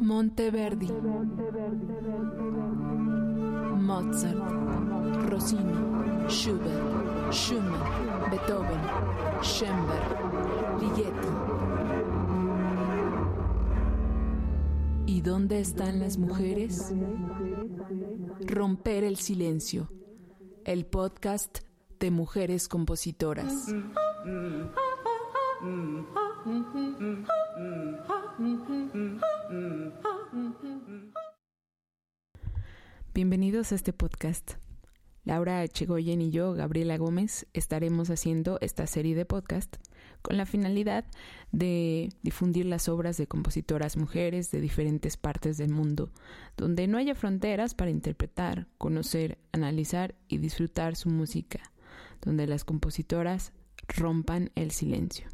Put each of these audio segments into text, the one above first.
Monteverdi, Mozart, Rossini, Schubert, Schumann, Beethoven, Schoenberg, Ligeti. ¿Y dónde están las mujeres? Romper el silencio, el podcast de mujeres compositoras. Bienvenidos a este podcast. Laura Echegoyen y yo, Gabriela Gómez, estaremos haciendo esta serie de podcast con la finalidad de difundir las obras de compositoras mujeres de diferentes partes del mundo, donde no haya fronteras para interpretar, conocer, analizar y disfrutar su música, donde las compositoras rompan el silencio.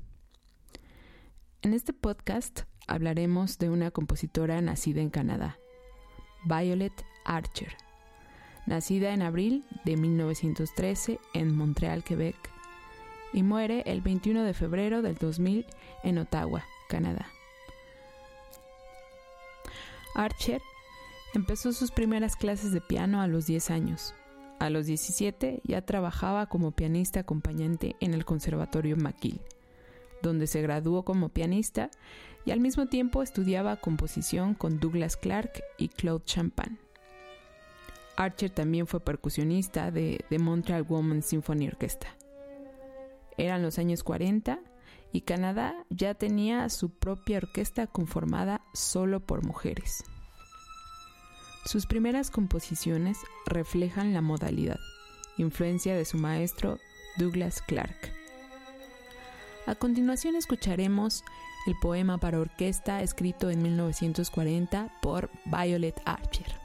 En este podcast hablaremos de una compositora nacida en Canadá, Violet Archer, nacida en abril de 1913 en Montreal, Quebec, y muere el 21 de febrero del 2000 en Ottawa, Canadá. Archer empezó sus primeras clases de piano a los 10 años. A los 17 ya trabajaba como pianista acompañante en el Conservatorio McGill, donde se graduó como pianista y al mismo tiempo estudiaba composición con Douglas Clark y Claude Champagne. Archer también fue percusionista de The Montreal Women's Symphony Orchestra. Eran los años 40 y Canadá ya tenía su propia orquesta conformada solo por mujeres. Sus primeras composiciones reflejan la modalidad, influencia de su maestro Douglas Clark. A continuación escucharemos el poema para orquesta escrito en 1940 por Violet Archer.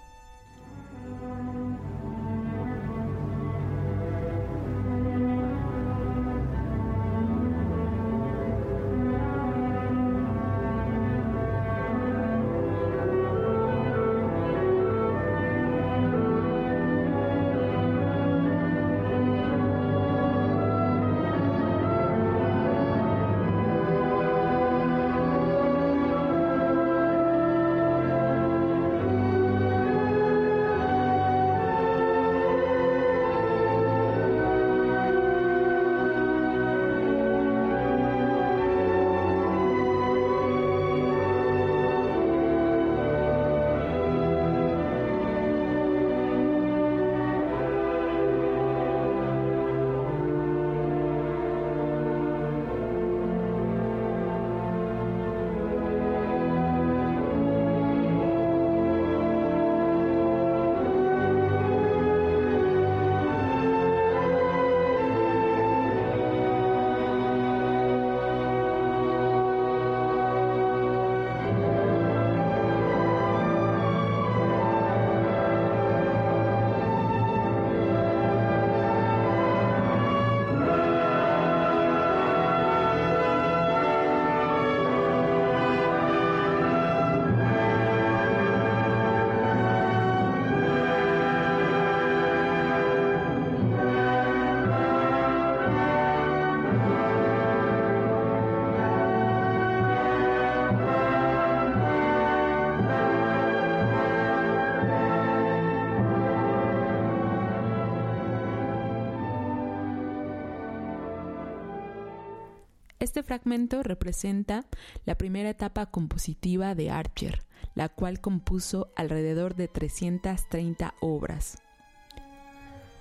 Este fragmento representa la primera etapa compositiva de Archer, la cual compuso alrededor de 330 obras.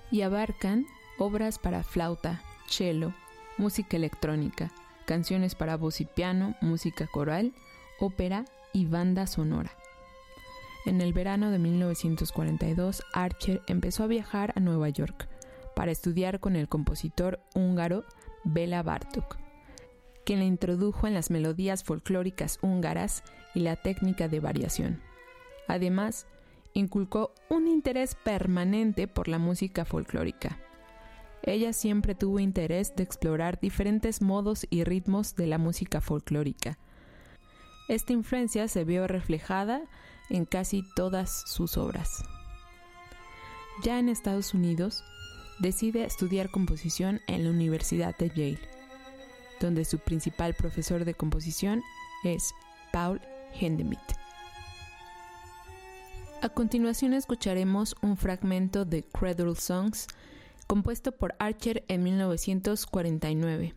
Y abarcan obras para flauta, cello, música electrónica, canciones para voz y piano, música coral, ópera y banda sonora. En el verano de 1942, Archer empezó a viajar a Nueva York para estudiar con el compositor húngaro Bela Bartok quien la introdujo en las melodías folclóricas húngaras y la técnica de variación. Además, inculcó un interés permanente por la música folclórica. Ella siempre tuvo interés de explorar diferentes modos y ritmos de la música folclórica. Esta influencia se vio reflejada en casi todas sus obras. Ya en Estados Unidos, decide estudiar composición en la Universidad de Yale donde su principal profesor de composición es Paul Hindemith. A continuación escucharemos un fragmento de Cradle Songs compuesto por Archer en 1949.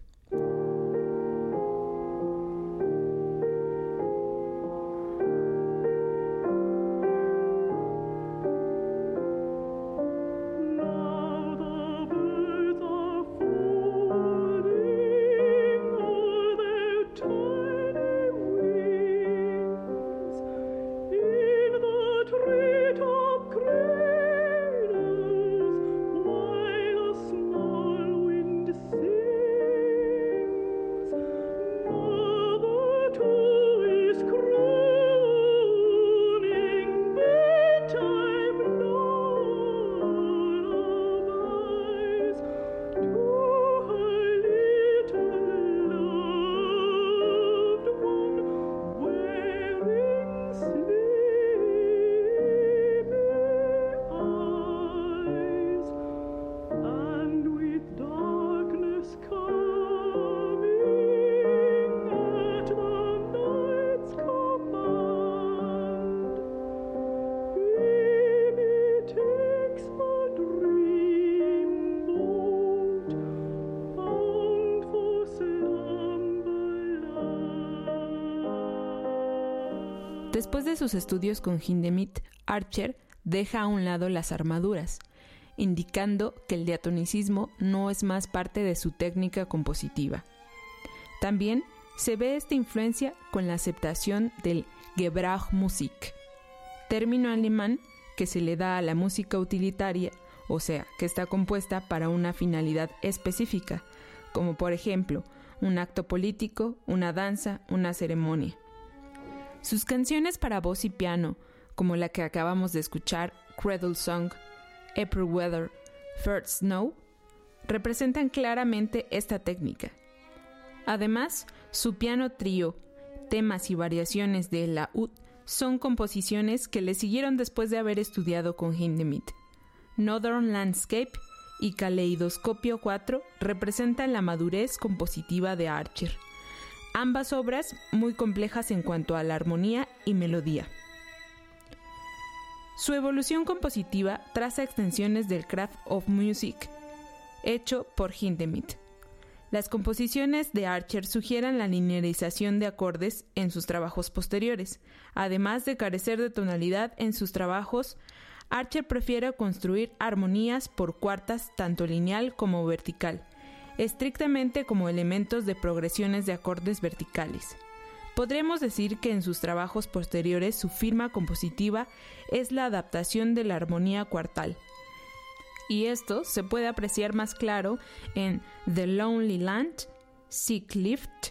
Después de sus estudios con Hindemith, Archer deja a un lado las armaduras, indicando que el diatonicismo no es más parte de su técnica compositiva. También se ve esta influencia con la aceptación del Gebrauchmusik, término alemán que se le da a la música utilitaria, o sea, que está compuesta para una finalidad específica, como por ejemplo un acto político, una danza, una ceremonia. Sus canciones para voz y piano, como la que acabamos de escuchar, Cradle Song, April Weather, First Snow, representan claramente esta técnica. Además, su piano trío, temas y variaciones de la UD son composiciones que le siguieron después de haber estudiado con Hindemith. Northern Landscape y Caleidoscopio 4 representan la madurez compositiva de Archer ambas obras muy complejas en cuanto a la armonía y melodía. Su evolución compositiva traza extensiones del craft of music, hecho por Hindemith. Las composiciones de Archer sugieren la linearización de acordes en sus trabajos posteriores. Además de carecer de tonalidad en sus trabajos, Archer prefiere construir armonías por cuartas tanto lineal como vertical, estrictamente como elementos de progresiones de acordes verticales. Podremos decir que en sus trabajos posteriores su firma compositiva es la adaptación de la armonía cuartal. Y esto se puede apreciar más claro en The Lonely Land, Sick Lift,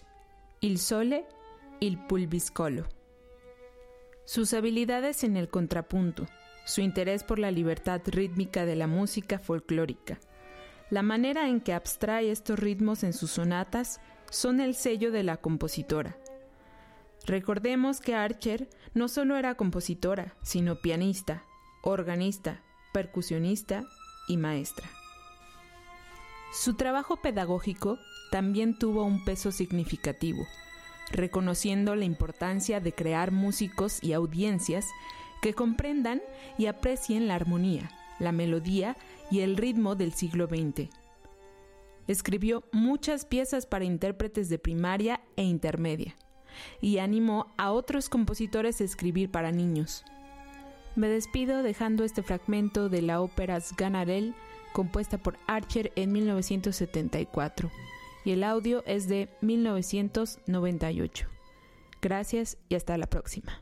Il Sole Il Pulviscolo. Sus habilidades en el contrapunto, su interés por la libertad rítmica de la música folclórica, la manera en que abstrae estos ritmos en sus sonatas son el sello de la compositora. Recordemos que Archer no solo era compositora, sino pianista, organista, percusionista y maestra. Su trabajo pedagógico también tuvo un peso significativo, reconociendo la importancia de crear músicos y audiencias que comprendan y aprecien la armonía, la melodía y el ritmo del siglo XX. Escribió muchas piezas para intérpretes de primaria e intermedia y animó a otros compositores a escribir para niños. Me despido dejando este fragmento de la ópera Sganarelle compuesta por Archer en 1974 y el audio es de 1998. Gracias y hasta la próxima.